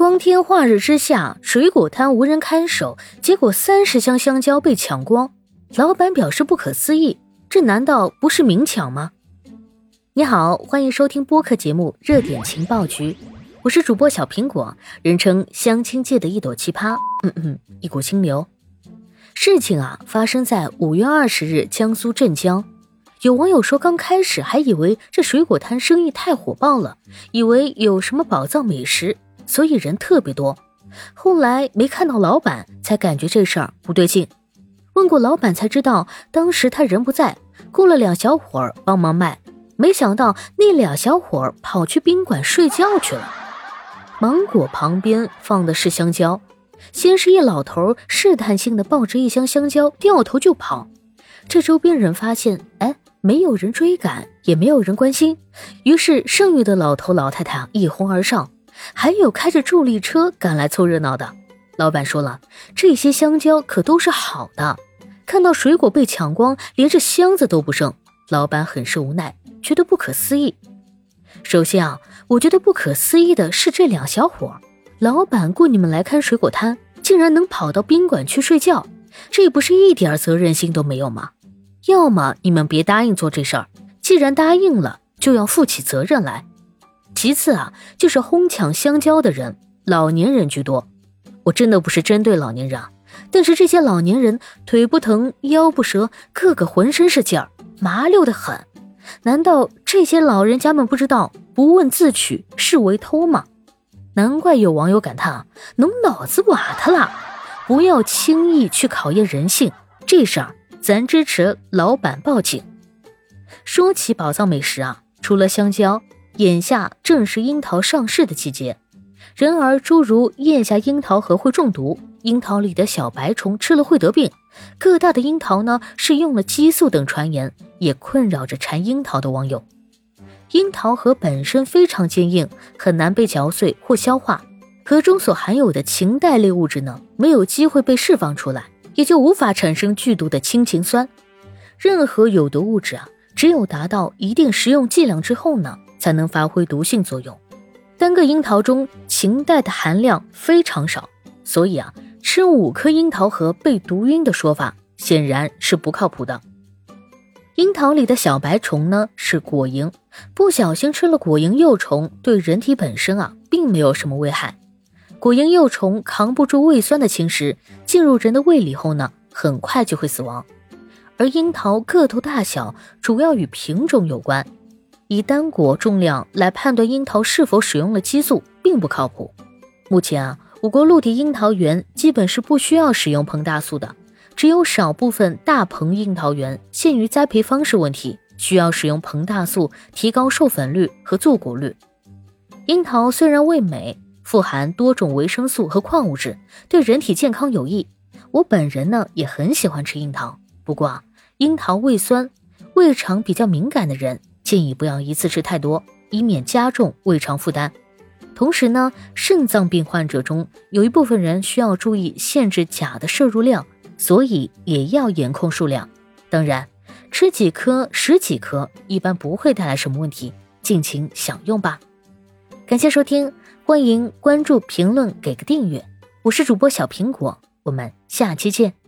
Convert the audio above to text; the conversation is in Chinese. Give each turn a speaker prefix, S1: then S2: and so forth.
S1: 光天化日之下，水果摊无人看守，结果三十箱香蕉被抢光。老板表示不可思议，这难道不是明抢吗？你好，欢迎收听播客节目《热点情报局》，我是主播小苹果，人称相亲界的一朵奇葩，嗯嗯，一股清流。事情啊，发生在五月二十日，江苏镇江。有网友说，刚开始还以为这水果摊生意太火爆了，以为有什么宝藏美食。所以人特别多，后来没看到老板，才感觉这事儿不对劲。问过老板才知道，当时他人不在，雇了两小伙儿帮忙卖。没想到那俩小伙儿跑去宾馆睡觉去了。芒果旁边放的是香蕉，先是一老头试探性的抱着一箱香蕉掉头就跑。这周边人发现，哎，没有人追赶，也没有人关心，于是剩余的老头老太太一哄而上。还有开着助力车赶来凑热闹的。老板说了，这些香蕉可都是好的。看到水果被抢光，连这箱子都不剩，老板很是无奈，觉得不可思议。首先啊，我觉得不可思议的是这两小伙，老板雇你们来看水果摊，竟然能跑到宾馆去睡觉，这不是一点责任心都没有吗？要么你们别答应做这事儿，既然答应了，就要负起责任来。其次啊，就是哄抢香蕉的人，老年人居多。我真的不是针对老年人，但是这些老年人腿不疼，腰不折，个个浑身是劲儿，麻溜的很。难道这些老人家们不知道不问自取是为偷吗？难怪有网友感叹啊，侬脑子瓦特了！不要轻易去考验人性，这事儿咱支持老板报警。说起宝藏美食啊，除了香蕉。眼下正是樱桃上市的季节，然而诸如咽下樱桃核会中毒，樱桃里的小白虫吃了会得病，个大的樱桃呢是用了激素等传言，也困扰着馋樱桃的网友。樱桃核本身非常坚硬，很难被嚼碎或消化，核中所含有的氰代类物质呢没有机会被释放出来，也就无法产生剧毒的氢氰酸。任何有毒物质啊，只有达到一定食用剂量之后呢。才能发挥毒性作用。单个樱桃中氰代的含量非常少，所以啊，吃五颗樱桃核被毒晕的说法显然是不靠谱的。樱桃里的小白虫呢是果蝇，不小心吃了果蝇幼虫，对人体本身啊并没有什么危害。果蝇幼虫扛不住胃酸的侵蚀，进入人的胃里后呢，很快就会死亡。而樱桃个头大小主要与品种有关。以单果重量来判断樱桃是否使用了激素，并不靠谱。目前啊，我国陆地樱桃园基本是不需要使用膨大素的，只有少部分大棚樱桃园限于栽培方式问题，需要使用膨大素提高授粉率和坐果率。樱桃虽然味美，富含多种维生素和矿物质，对人体健康有益。我本人呢也很喜欢吃樱桃，不过啊，樱桃味酸，胃肠比较敏感的人。建议不要一次吃太多，以免加重胃肠负担。同时呢，肾脏病患者中有一部分人需要注意限制钾的摄入量，所以也要严控数量。当然，吃几颗、十几颗一般不会带来什么问题，尽情享用吧。感谢收听，欢迎关注、评论、给个订阅。我是主播小苹果，我们下期见。